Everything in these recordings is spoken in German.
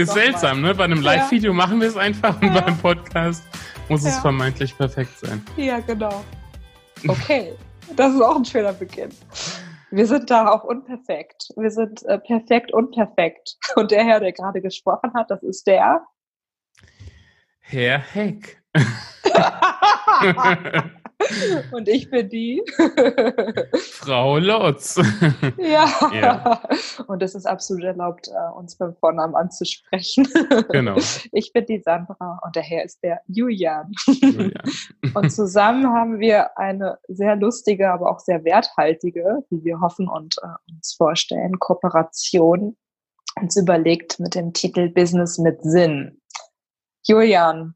Ist seltsam, ne? Bei einem Live-Video machen wir es einfach und beim Podcast muss es vermeintlich perfekt sein. Ja, genau. Okay, das ist auch ein schöner Beginn. Wir sind da auch unperfekt. Wir sind äh, perfekt und perfekt. Und der Herr, der gerade gesprochen hat, das ist der Herr Heck. Und ich bin die Frau Lotz. ja. ja. Und es ist absolut erlaubt, äh, uns beim Vornamen anzusprechen. Genau. Ich bin die Sandra und der Herr ist der Julian. Julian. Und zusammen haben wir eine sehr lustige, aber auch sehr werthaltige, wie wir hoffen und äh, uns vorstellen, Kooperation uns überlegt mit dem Titel Business mit Sinn. Julian,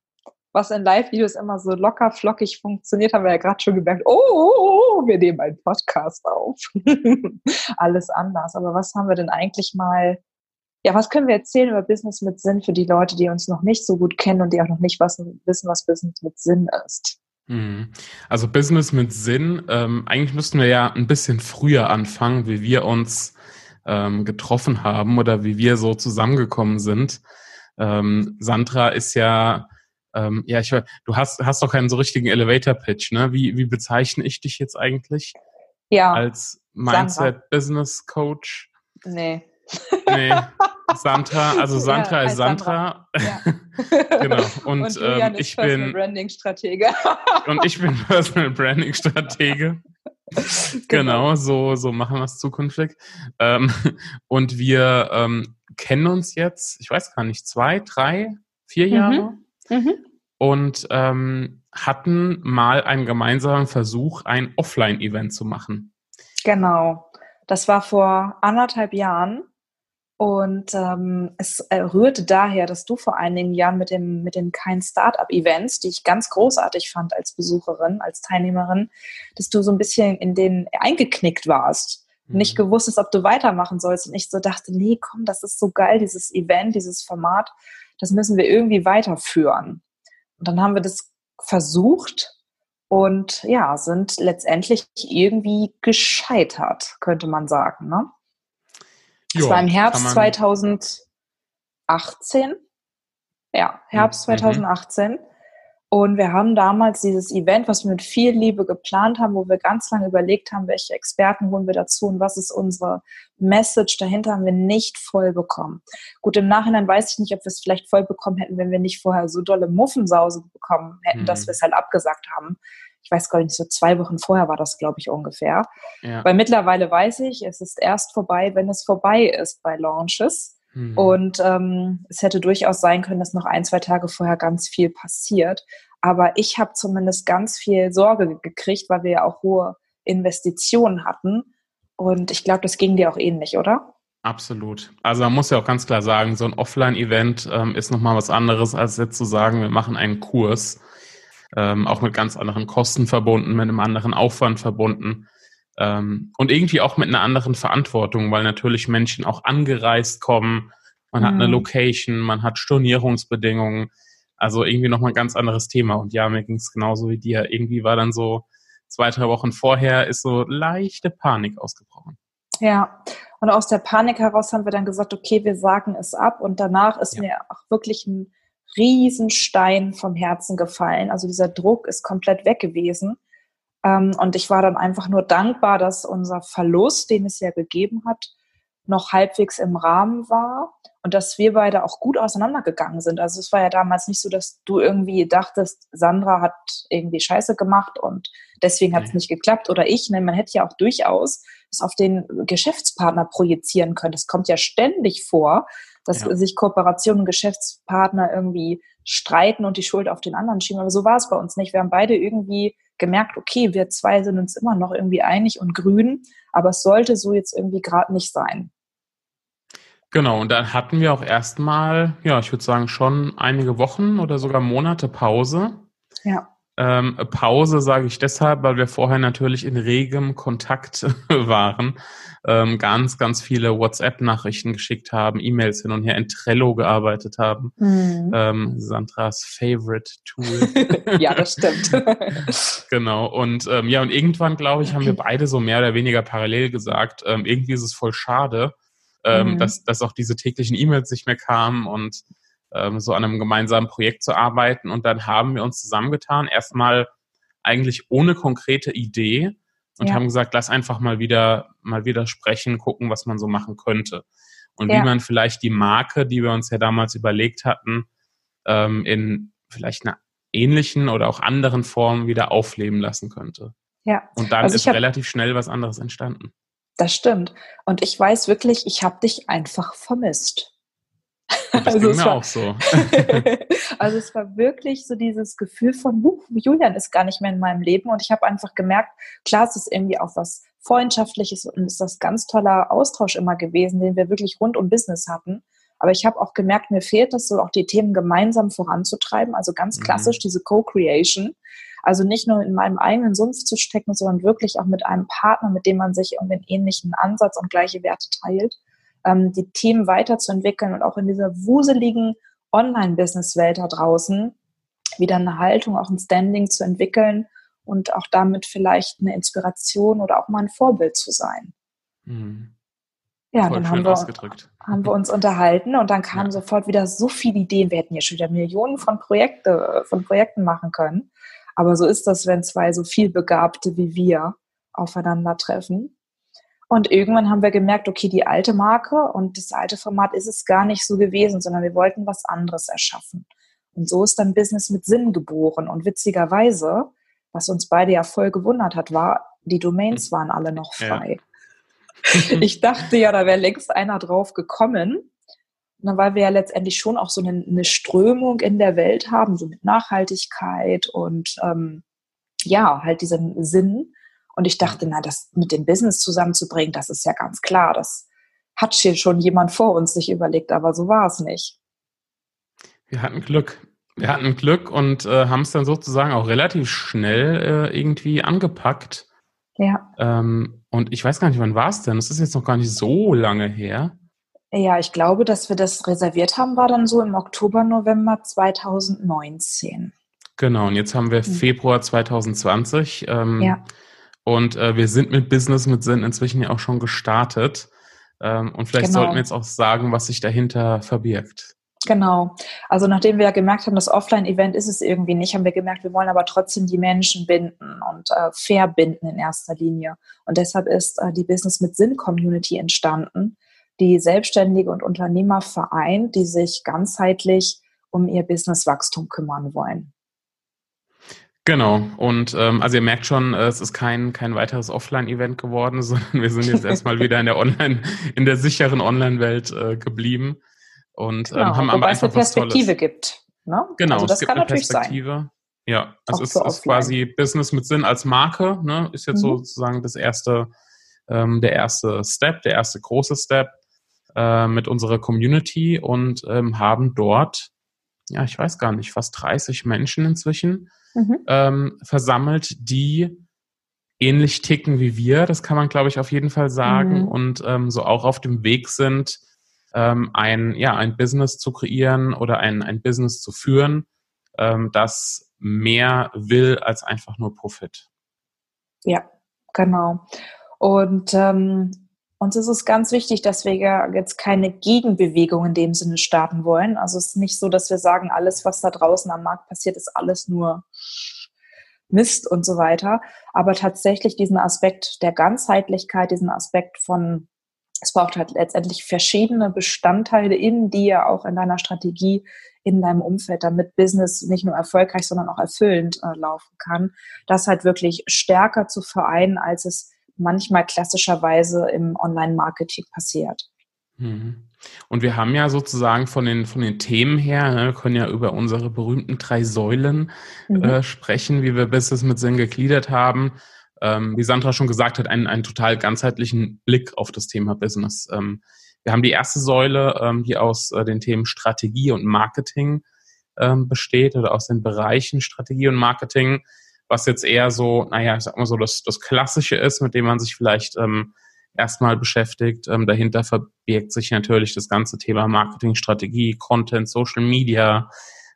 was in Live-Videos immer so locker flockig funktioniert, haben wir ja gerade schon gemerkt, oh, oh, oh, oh, wir nehmen einen Podcast auf. Alles anders. Aber was haben wir denn eigentlich mal, ja, was können wir erzählen über Business mit Sinn für die Leute, die uns noch nicht so gut kennen und die auch noch nicht was, wissen, was Business mit Sinn ist? Mhm. Also Business mit Sinn, ähm, eigentlich müssten wir ja ein bisschen früher anfangen, wie wir uns ähm, getroffen haben oder wie wir so zusammengekommen sind. Ähm, Sandra ist ja ähm, ja, ich du hast, hast doch keinen so richtigen Elevator-Pitch, ne? Wie, wie bezeichne ich dich jetzt eigentlich? Ja. Als Mindset-Business-Coach? Nee. Nee. Sandra, also Sandra ja, ist Sandra. Sandra. Ja. genau. Und, und ähm, ich bin Branding Stratege. und ich bin Personal Branding Stratege. genau. genau, so, so machen wir es zukünftig. Ähm, und wir ähm, kennen uns jetzt, ich weiß gar nicht, zwei, drei, vier mhm. Jahre. Mhm. Und ähm, hatten mal einen gemeinsamen Versuch, ein Offline-Event zu machen. Genau. Das war vor anderthalb Jahren. Und ähm, es äh, rührte daher, dass du vor einigen Jahren mit, dem, mit den Kein Startup-Events, die ich ganz großartig fand als Besucherin, als Teilnehmerin, dass du so ein bisschen in den eingeknickt warst. Mhm. Nicht gewusst hast, ob du weitermachen sollst. Und ich so dachte, nee, komm, das ist so geil, dieses Event, dieses Format das müssen wir irgendwie weiterführen. Und dann haben wir das versucht und ja, sind letztendlich irgendwie gescheitert, könnte man sagen. Ne? Das war im Herbst 2018. Ja, Herbst mhm. 2018. Und wir haben damals dieses Event, was wir mit viel Liebe geplant haben, wo wir ganz lange überlegt haben, welche Experten holen wir dazu und was ist unsere Message dahinter, haben wir nicht voll bekommen. Gut, im Nachhinein weiß ich nicht, ob wir es vielleicht voll bekommen hätten, wenn wir nicht vorher so dolle Muffensause bekommen hätten, mhm. dass wir es halt abgesagt haben. Ich weiß gar nicht, so zwei Wochen vorher war das, glaube ich, ungefähr. Ja. Weil mittlerweile weiß ich, es ist erst vorbei, wenn es vorbei ist bei Launches. Mhm. Und ähm, es hätte durchaus sein können, dass noch ein, zwei Tage vorher ganz viel passiert. Aber ich habe zumindest ganz viel Sorge gekriegt, weil wir ja auch hohe Investitionen hatten. Und ich glaube, das ging dir auch ähnlich, oder? Absolut. Also man muss ja auch ganz klar sagen, so ein Offline-Event ähm, ist nochmal was anderes, als jetzt zu sagen, wir machen einen Kurs, ähm, auch mit ganz anderen Kosten verbunden, mit einem anderen Aufwand verbunden. Ähm, und irgendwie auch mit einer anderen Verantwortung, weil natürlich Menschen auch angereist kommen. Man mhm. hat eine mhm. Location, man hat Stornierungsbedingungen. Also irgendwie nochmal ein ganz anderes Thema. Und ja, mir ging es genauso wie dir. Irgendwie war dann so zwei, drei Wochen vorher ist so leichte Panik ausgebrochen. Ja, und aus der Panik heraus haben wir dann gesagt, okay, wir sagen es ab. Und danach ist ja. mir auch wirklich ein Riesenstein vom Herzen gefallen. Also dieser Druck ist komplett weg gewesen. Ähm, und ich war dann einfach nur dankbar, dass unser Verlust, den es ja gegeben hat, noch halbwegs im Rahmen war und dass wir beide auch gut auseinandergegangen sind. Also es war ja damals nicht so, dass du irgendwie dachtest, Sandra hat irgendwie Scheiße gemacht und deswegen hat es nicht geklappt oder ich. Nein, man hätte ja auch durchaus es auf den Geschäftspartner projizieren können. Das kommt ja ständig vor, dass ja. sich Kooperationen und Geschäftspartner irgendwie streiten und die Schuld auf den anderen schieben. Aber so war es bei uns nicht. Wir haben beide irgendwie gemerkt, okay, wir zwei sind uns immer noch irgendwie einig und grün, aber es sollte so jetzt irgendwie gerade nicht sein. Genau, und dann hatten wir auch erstmal, ja, ich würde sagen, schon einige Wochen oder sogar Monate Pause. Ja. Ähm, Pause sage ich deshalb, weil wir vorher natürlich in regem Kontakt waren, ähm, ganz, ganz viele WhatsApp-Nachrichten geschickt haben, E-Mails hin und her, in Trello gearbeitet haben. Mhm. Ähm, Sandras Favorite Tool. ja, das stimmt. genau. Und ähm, ja, und irgendwann, glaube ich, haben wir beide so mehr oder weniger parallel gesagt, ähm, irgendwie ist es voll schade, ähm, mhm. dass, dass auch diese täglichen E-Mails nicht mehr kamen und ähm, so an einem gemeinsamen Projekt zu arbeiten. Und dann haben wir uns zusammengetan, erstmal eigentlich ohne konkrete Idee und ja. haben gesagt, lass einfach mal wieder, mal wieder sprechen, gucken, was man so machen könnte. Und ja. wie man vielleicht die Marke, die wir uns ja damals überlegt hatten, ähm, in vielleicht einer ähnlichen oder auch anderen Formen wieder aufleben lassen könnte. Ja. Und dann also ist relativ schnell was anderes entstanden. Das stimmt. Und ich weiß wirklich, ich habe dich einfach vermisst. Das also ging mir war, auch so. also es war wirklich so dieses Gefühl von, huh, Julian ist gar nicht mehr in meinem Leben und ich habe einfach gemerkt, klar, es ist irgendwie auch was Freundschaftliches und ist das ganz toller Austausch immer gewesen, den wir wirklich rund um Business hatten. Aber ich habe auch gemerkt, mir fehlt es so auch die Themen gemeinsam voranzutreiben, also ganz mhm. klassisch mhm. diese Co-Creation. Also nicht nur in meinem eigenen Sumpf zu stecken, sondern wirklich auch mit einem Partner, mit dem man sich irgendwie einen ähnlichen Ansatz und gleiche Werte teilt ähm, die Themen weiterzuentwickeln und auch in dieser wuseligen Online-Business-Welt da draußen wieder eine Haltung, auch ein Standing zu entwickeln und auch damit vielleicht eine Inspiration oder auch mal ein Vorbild zu sein. Mhm. Ja, Voll dann haben wir, haben wir, uns unterhalten und dann kamen ja. sofort wieder so viele Ideen. Wir hätten ja schon wieder Millionen von, Projekte, von Projekten machen können. Aber so ist das, wenn zwei so viel Begabte wie wir aufeinandertreffen. Und irgendwann haben wir gemerkt, okay, die alte Marke und das alte Format ist es gar nicht so gewesen, sondern wir wollten was anderes erschaffen. Und so ist dann Business mit Sinn geboren. Und witzigerweise, was uns beide ja voll gewundert hat, war, die Domains waren alle noch frei. Ja. ich dachte ja, da wäre längst einer drauf gekommen. Und weil wir ja letztendlich schon auch so eine, eine, Strömung in der Welt haben, so mit Nachhaltigkeit und ähm, ja, halt diesen Sinn, und ich dachte, na, das mit dem Business zusammenzubringen, das ist ja ganz klar. Das hat hier schon jemand vor uns sich überlegt, aber so war es nicht. Wir hatten Glück. Wir hatten Glück und äh, haben es dann sozusagen auch relativ schnell äh, irgendwie angepackt. Ja. Ähm, und ich weiß gar nicht, wann war es denn? Das ist jetzt noch gar nicht so lange her. Ja, ich glaube, dass wir das reserviert haben, war dann so im Oktober, November 2019. Genau, und jetzt haben wir hm. Februar 2020. Ähm, ja. Und äh, wir sind mit Business mit Sinn inzwischen ja auch schon gestartet. Ähm, und vielleicht genau. sollten wir jetzt auch sagen, was sich dahinter verbirgt. Genau. Also nachdem wir ja gemerkt haben, das Offline-Event ist es irgendwie nicht, haben wir gemerkt, wir wollen aber trotzdem die Menschen binden und äh, verbinden in erster Linie. Und deshalb ist äh, die Business mit Sinn Community entstanden, die Selbstständige und Unternehmer vereint, die sich ganzheitlich um ihr Businesswachstum kümmern wollen. Genau. Und ähm, also ihr merkt schon, äh, es ist kein, kein weiteres Offline-Event geworden, sondern wir sind jetzt erstmal wieder in der Online, in der sicheren Online-Welt äh, geblieben. Und ähm, genau, ähm, haben aber einfach es eine Perspektive gibt. Ne? Genau, also das es gibt eine Perspektive. Sein. Ja, es ist, ist quasi Business mit Sinn als Marke, ne? Ist jetzt mhm. sozusagen das erste, ähm, der erste Step, der erste große Step äh, mit unserer Community und ähm, haben dort, ja, ich weiß gar nicht, fast 30 Menschen inzwischen mhm. ähm, versammelt, die ähnlich ticken wie wir. Das kann man, glaube ich, auf jeden Fall sagen. Mhm. Und ähm, so auch auf dem Weg sind, ähm, ein, ja, ein Business zu kreieren oder ein, ein Business zu führen, ähm, das mehr will als einfach nur Profit. Ja, genau. Und ähm, uns ist es ganz wichtig, dass wir ja jetzt keine Gegenbewegung in dem Sinne starten wollen. Also es ist nicht so, dass wir sagen, alles, was da draußen am Markt passiert, ist alles nur Mist und so weiter. Aber tatsächlich diesen Aspekt der Ganzheitlichkeit, diesen Aspekt von, es braucht halt letztendlich verschiedene Bestandteile in dir, auch in deiner Strategie, in deinem Umfeld, damit Business nicht nur erfolgreich, sondern auch erfüllend äh, laufen kann. Das halt wirklich stärker zu vereinen, als es manchmal klassischerweise im Online-Marketing passiert. Mhm. Und wir haben ja sozusagen von den, von den Themen her, ne, können ja über unsere berühmten drei Säulen mhm. äh, sprechen, wie wir Business mit Sinn gegliedert haben. Ähm, wie Sandra schon gesagt hat, einen, einen total ganzheitlichen Blick auf das Thema Business. Ähm, wir haben die erste Säule, ähm, die aus äh, den Themen Strategie und Marketing ähm, besteht oder aus den Bereichen Strategie und Marketing was jetzt eher so, naja, ich sag mal so, das, das Klassische ist, mit dem man sich vielleicht ähm, erstmal beschäftigt. Ähm, dahinter verbirgt sich natürlich das ganze Thema Marketingstrategie, Content, Social Media,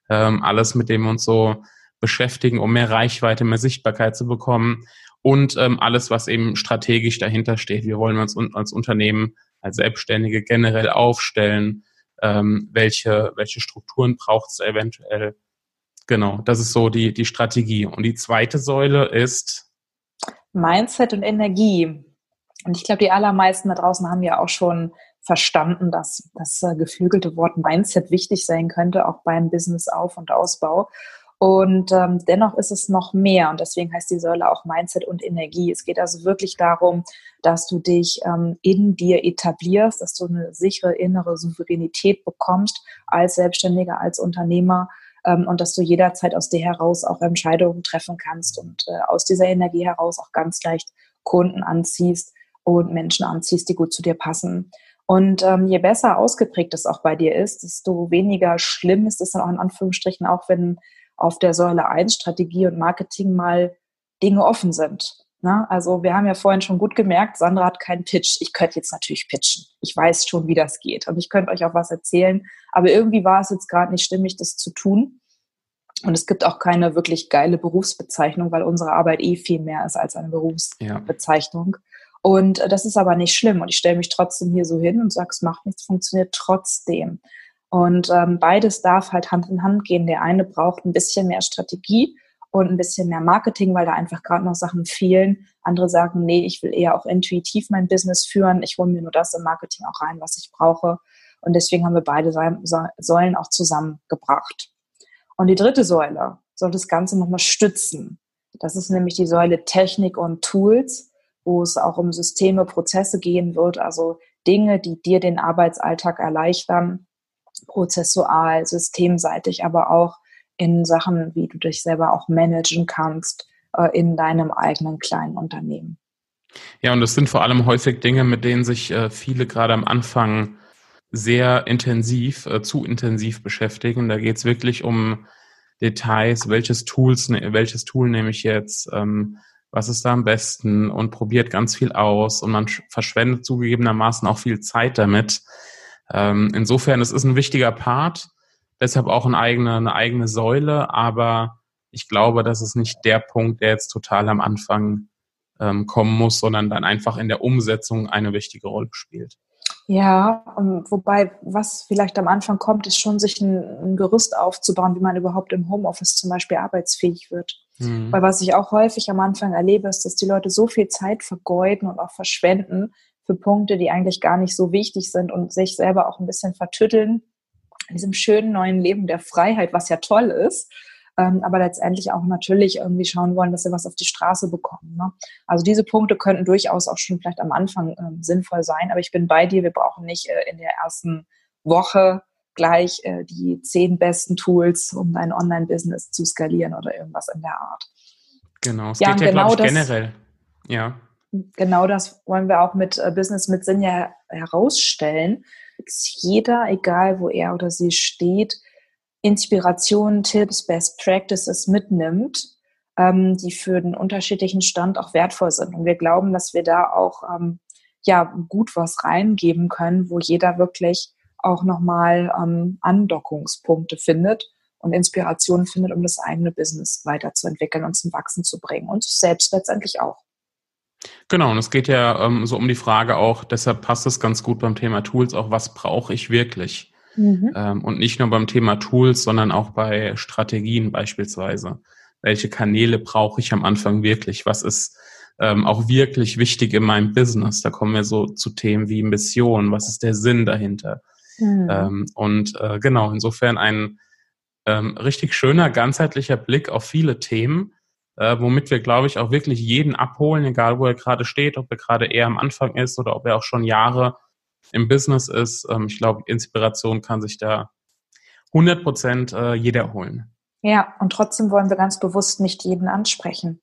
ähm, alles, mit dem wir uns so beschäftigen, um mehr Reichweite, mehr Sichtbarkeit zu bekommen und ähm, alles, was eben strategisch dahinter steht. Wir wollen uns als Unternehmen als Selbstständige generell aufstellen? Ähm, welche, welche Strukturen braucht es eventuell? Genau, das ist so die, die Strategie. Und die zweite Säule ist Mindset und Energie. Und ich glaube, die allermeisten da draußen haben ja auch schon verstanden, dass das äh, geflügelte Wort Mindset wichtig sein könnte, auch beim Business-Auf- und Ausbau. Und ähm, dennoch ist es noch mehr und deswegen heißt die Säule auch Mindset und Energie. Es geht also wirklich darum, dass du dich ähm, in dir etablierst, dass du eine sichere innere Souveränität bekommst als Selbstständiger, als Unternehmer ähm, und dass du jederzeit aus dir heraus auch Entscheidungen treffen kannst und äh, aus dieser Energie heraus auch ganz leicht Kunden anziehst und Menschen anziehst, die gut zu dir passen. Und ähm, je besser ausgeprägt es auch bei dir ist, desto weniger schlimm ist es dann auch in Anführungsstrichen, auch wenn auf der Säule 1 Strategie und Marketing mal Dinge offen sind. Na, ne? also wir haben ja vorhin schon gut gemerkt, Sandra hat keinen Pitch. Ich könnte jetzt natürlich pitchen. Ich weiß schon, wie das geht. Und ich könnte euch auch was erzählen. Aber irgendwie war es jetzt gerade nicht stimmig, das zu tun. Und es gibt auch keine wirklich geile Berufsbezeichnung, weil unsere Arbeit eh viel mehr ist als eine Berufsbezeichnung. Ja. Und äh, das ist aber nicht schlimm. Und ich stelle mich trotzdem hier so hin und sage, es macht nichts, funktioniert trotzdem. Und ähm, beides darf halt Hand in Hand gehen. Der eine braucht ein bisschen mehr Strategie und ein bisschen mehr Marketing, weil da einfach gerade noch Sachen fehlen. Andere sagen, nee, ich will eher auch intuitiv mein Business führen. Ich hole mir nur das im Marketing auch rein, was ich brauche. Und deswegen haben wir beide Säulen auch zusammengebracht. Und die dritte Säule soll das Ganze nochmal stützen. Das ist nämlich die Säule Technik und Tools wo es auch um Systeme, Prozesse gehen wird, also Dinge, die dir den Arbeitsalltag erleichtern, prozessual, systemseitig, aber auch in Sachen, wie du dich selber auch managen kannst äh, in deinem eigenen kleinen Unternehmen. Ja, und das sind vor allem häufig Dinge, mit denen sich äh, viele gerade am Anfang sehr intensiv, äh, zu intensiv beschäftigen. Da geht es wirklich um Details, welches Tools, ne, welches Tool nehme ich jetzt, ähm, was ist da am besten und probiert ganz viel aus und man verschwendet zugegebenermaßen auch viel Zeit damit. Ähm, insofern, es ist ein wichtiger Part, deshalb auch eine eigene, eine eigene Säule, aber ich glaube, das ist nicht der Punkt, der jetzt total am Anfang ähm, kommen muss, sondern dann einfach in der Umsetzung eine wichtige Rolle spielt. Ja, wobei, was vielleicht am Anfang kommt, ist schon, sich ein, ein Gerüst aufzubauen, wie man überhaupt im Homeoffice zum Beispiel arbeitsfähig wird. Mhm. Weil was ich auch häufig am Anfang erlebe, ist, dass die Leute so viel Zeit vergeuden und auch verschwenden für Punkte, die eigentlich gar nicht so wichtig sind und sich selber auch ein bisschen vertütteln in diesem schönen neuen Leben der Freiheit, was ja toll ist ähm, aber letztendlich auch natürlich irgendwie schauen wollen, dass sie was auf die Straße bekommen. Ne? Also diese Punkte könnten durchaus auch schon vielleicht am Anfang ähm, sinnvoll sein, aber ich bin bei dir, wir brauchen nicht äh, in der ersten Woche gleich äh, die zehn besten Tools, um dein Online-Business zu skalieren oder irgendwas in der Art. Genau, es ja, geht ja, genau glaube ich, das, generell. Ja. Genau das wollen wir auch mit äh, Business mit Sinn ja herausstellen, dass jeder, egal wo er oder sie steht, Inspirationen, Tipps, Best Practices mitnimmt, ähm, die für den unterschiedlichen Stand auch wertvoll sind. Und wir glauben, dass wir da auch ähm, ja gut was reingeben können, wo jeder wirklich auch nochmal ähm, Andockungspunkte findet und Inspirationen findet, um das eigene Business weiterzuentwickeln und zum Wachsen zu bringen und sich selbst letztendlich auch. Genau, und es geht ja ähm, so um die Frage auch, deshalb passt es ganz gut beim Thema Tools auch, was brauche ich wirklich? Mhm. Ähm, und nicht nur beim Thema Tools, sondern auch bei Strategien beispielsweise. Welche Kanäle brauche ich am Anfang wirklich? Was ist ähm, auch wirklich wichtig in meinem Business? Da kommen wir so zu Themen wie Mission. Was ist der Sinn dahinter? Mhm. Ähm, und äh, genau, insofern ein ähm, richtig schöner, ganzheitlicher Blick auf viele Themen, äh, womit wir, glaube ich, auch wirklich jeden abholen, egal wo er gerade steht, ob er gerade eher am Anfang ist oder ob er auch schon Jahre im Business ist. Ähm, ich glaube, Inspiration kann sich da 100 Prozent äh, jeder holen. Ja, und trotzdem wollen wir ganz bewusst nicht jeden ansprechen,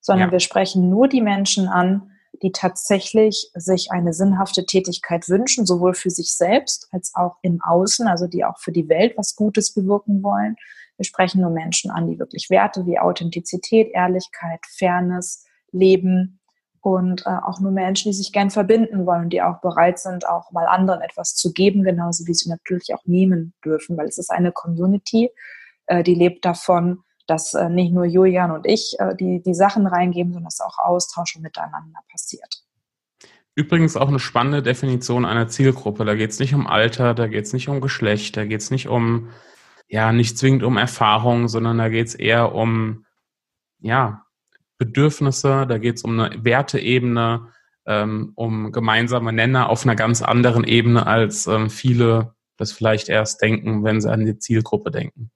sondern ja. wir sprechen nur die Menschen an, die tatsächlich sich eine sinnhafte Tätigkeit wünschen, sowohl für sich selbst als auch im Außen, also die auch für die Welt was Gutes bewirken wollen. Wir sprechen nur Menschen an, die wirklich Werte wie Authentizität, Ehrlichkeit, Fairness leben und äh, auch nur Menschen, die sich gern verbinden wollen, die auch bereit sind, auch mal anderen etwas zu geben, genauso wie sie natürlich auch nehmen dürfen, weil es ist eine Community, äh, die lebt davon, dass äh, nicht nur Julian und ich äh, die, die Sachen reingeben, sondern dass auch Austausch Miteinander passiert. Übrigens auch eine spannende Definition einer Zielgruppe. Da geht es nicht um Alter, da geht es nicht um Geschlecht, da geht es nicht um, ja, nicht zwingend um Erfahrung, sondern da geht es eher um, ja, Bedürfnisse, da geht es um eine Werteebene, ähm, um gemeinsame Nenner auf einer ganz anderen Ebene, als ähm, viele das vielleicht erst denken, wenn sie an die Zielgruppe denken.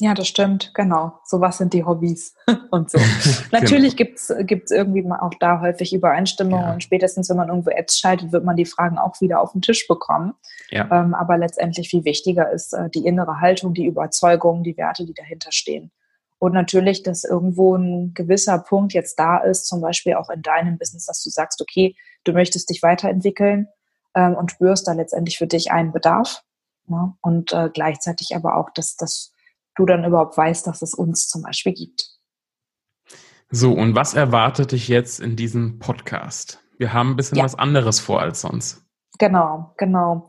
Ja, das stimmt, genau. So was sind die Hobbys und so. Natürlich genau. gibt's gibt's irgendwie auch da häufig Übereinstimmungen ja. und spätestens, wenn man irgendwo Ads schaltet, wird man die Fragen auch wieder auf den Tisch bekommen. Ja. Ähm, aber letztendlich viel wichtiger ist äh, die innere Haltung, die Überzeugung, die Werte, die dahinter stehen. Und natürlich, dass irgendwo ein gewisser Punkt jetzt da ist, zum Beispiel auch in deinem Business, dass du sagst, okay, du möchtest dich weiterentwickeln ähm, und spürst da letztendlich für dich einen Bedarf. Ne? Und äh, gleichzeitig aber auch, dass, dass du dann überhaupt weißt, dass es uns zum Beispiel gibt. So, und was erwartet dich jetzt in diesem Podcast? Wir haben ein bisschen ja. was anderes vor als sonst. Genau, genau.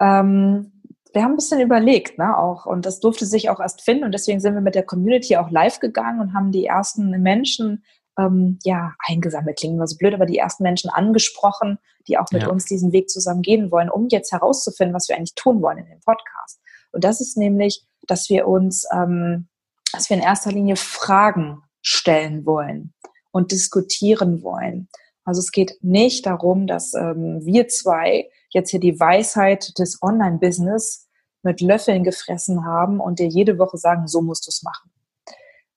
Ähm, wir haben ein bisschen überlegt, ne, auch. Und das durfte sich auch erst finden. Und deswegen sind wir mit der Community auch live gegangen und haben die ersten Menschen, ähm, ja, eingesammelt, klingen immer so blöd, aber die ersten Menschen angesprochen, die auch mit ja. uns diesen Weg zusammen gehen wollen, um jetzt herauszufinden, was wir eigentlich tun wollen in dem Podcast. Und das ist nämlich, dass wir uns, ähm, dass wir in erster Linie Fragen stellen wollen und diskutieren wollen. Also es geht nicht darum, dass ähm, wir zwei jetzt hier die Weisheit des Online-Business mit Löffeln gefressen haben und dir jede Woche sagen, so musst du es machen.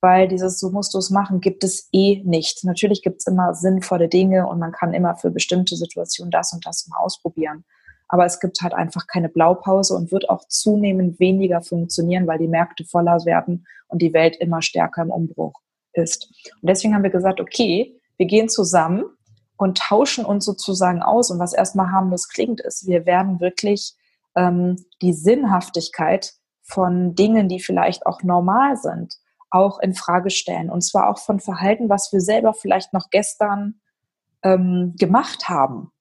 Weil dieses so musst du es machen gibt es eh nicht. Natürlich gibt es immer sinnvolle Dinge und man kann immer für bestimmte Situationen das und das mal ausprobieren. Aber es gibt halt einfach keine Blaupause und wird auch zunehmend weniger funktionieren, weil die Märkte voller werden und die Welt immer stärker im Umbruch ist. Und deswegen haben wir gesagt, okay, wir gehen zusammen und tauschen uns sozusagen aus. Und was erstmal harmlos klingt, ist, wir werden wirklich ähm, die Sinnhaftigkeit von Dingen, die vielleicht auch normal sind, auch in Frage stellen. Und zwar auch von Verhalten, was wir selber vielleicht noch gestern ähm, gemacht haben.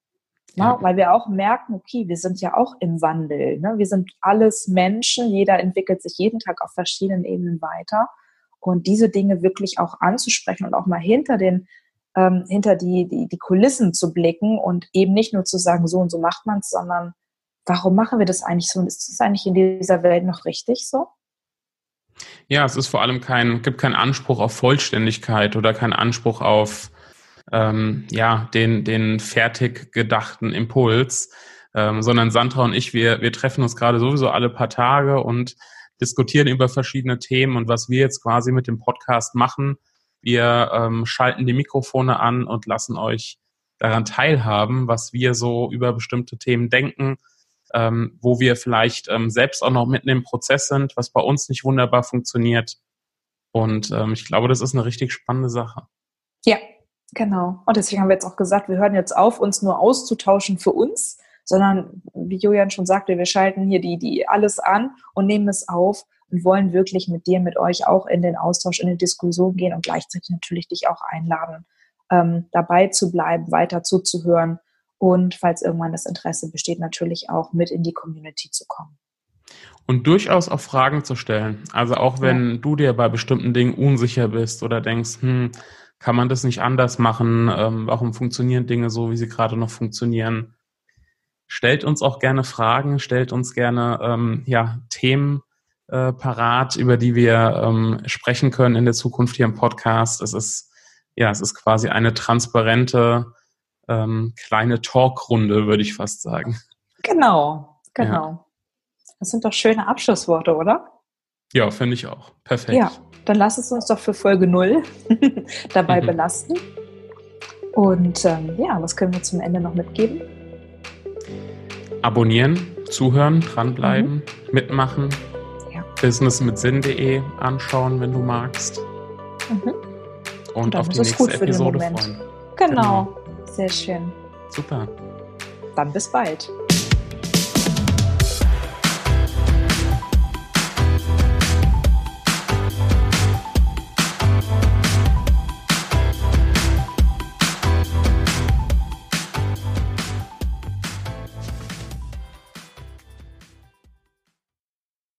Ne? Ja. Weil wir auch merken, okay, wir sind ja auch im Wandel. Ne? Wir sind alles Menschen, jeder entwickelt sich jeden Tag auf verschiedenen Ebenen weiter. Und diese Dinge wirklich auch anzusprechen und auch mal hinter den ähm, hinter die, die, die Kulissen zu blicken und eben nicht nur zu sagen, so und so macht man es, sondern warum machen wir das eigentlich so und ist das eigentlich in dieser Welt noch richtig so? Ja, es ist vor allem kein, gibt keinen Anspruch auf Vollständigkeit oder keinen Anspruch auf ähm, ja, den, den fertig gedachten Impuls, ähm, sondern Sandra und ich, wir, wir treffen uns gerade sowieso alle paar Tage und diskutieren über verschiedene Themen und was wir jetzt quasi mit dem Podcast machen, wir ähm, schalten die Mikrofone an und lassen euch daran teilhaben, was wir so über bestimmte Themen denken, ähm, wo wir vielleicht ähm, selbst auch noch mitten im Prozess sind, was bei uns nicht wunderbar funktioniert. Und ähm, ich glaube, das ist eine richtig spannende Sache. Ja, genau. Und deswegen haben wir jetzt auch gesagt, wir hören jetzt auf, uns nur auszutauschen für uns, sondern wie Julian schon sagte, wir schalten hier die, die alles an und nehmen es auf und wollen wirklich mit dir, mit euch auch in den Austausch, in die Diskussion gehen und gleichzeitig natürlich dich auch einladen, ähm, dabei zu bleiben, weiter zuzuhören und falls irgendwann das Interesse besteht, natürlich auch mit in die Community zu kommen. Und durchaus auch Fragen zu stellen. Also auch wenn ja. du dir bei bestimmten Dingen unsicher bist oder denkst, hm, kann man das nicht anders machen? Ähm, warum funktionieren Dinge so, wie sie gerade noch funktionieren? Stellt uns auch gerne Fragen, stellt uns gerne ähm, ja, Themen äh, parat, über die wir ähm, sprechen können in der Zukunft hier im Podcast. Es ist ja, es ist quasi eine transparente ähm, kleine Talkrunde, würde ich fast sagen. Genau, genau. Ja. Das sind doch schöne Abschlussworte, oder? Ja, finde ich auch. Perfekt. Ja, dann lass es uns doch für Folge 0 dabei mhm. belasten. Und ähm, ja, was können wir zum Ende noch mitgeben? Abonnieren, zuhören, dranbleiben, mhm. mitmachen. Ja. Businessmitsinn.de anschauen, wenn du magst. Mhm. Und, Und auf die nächste Episode freuen. Genau. genau. Sehr schön. Super. Dann bis bald.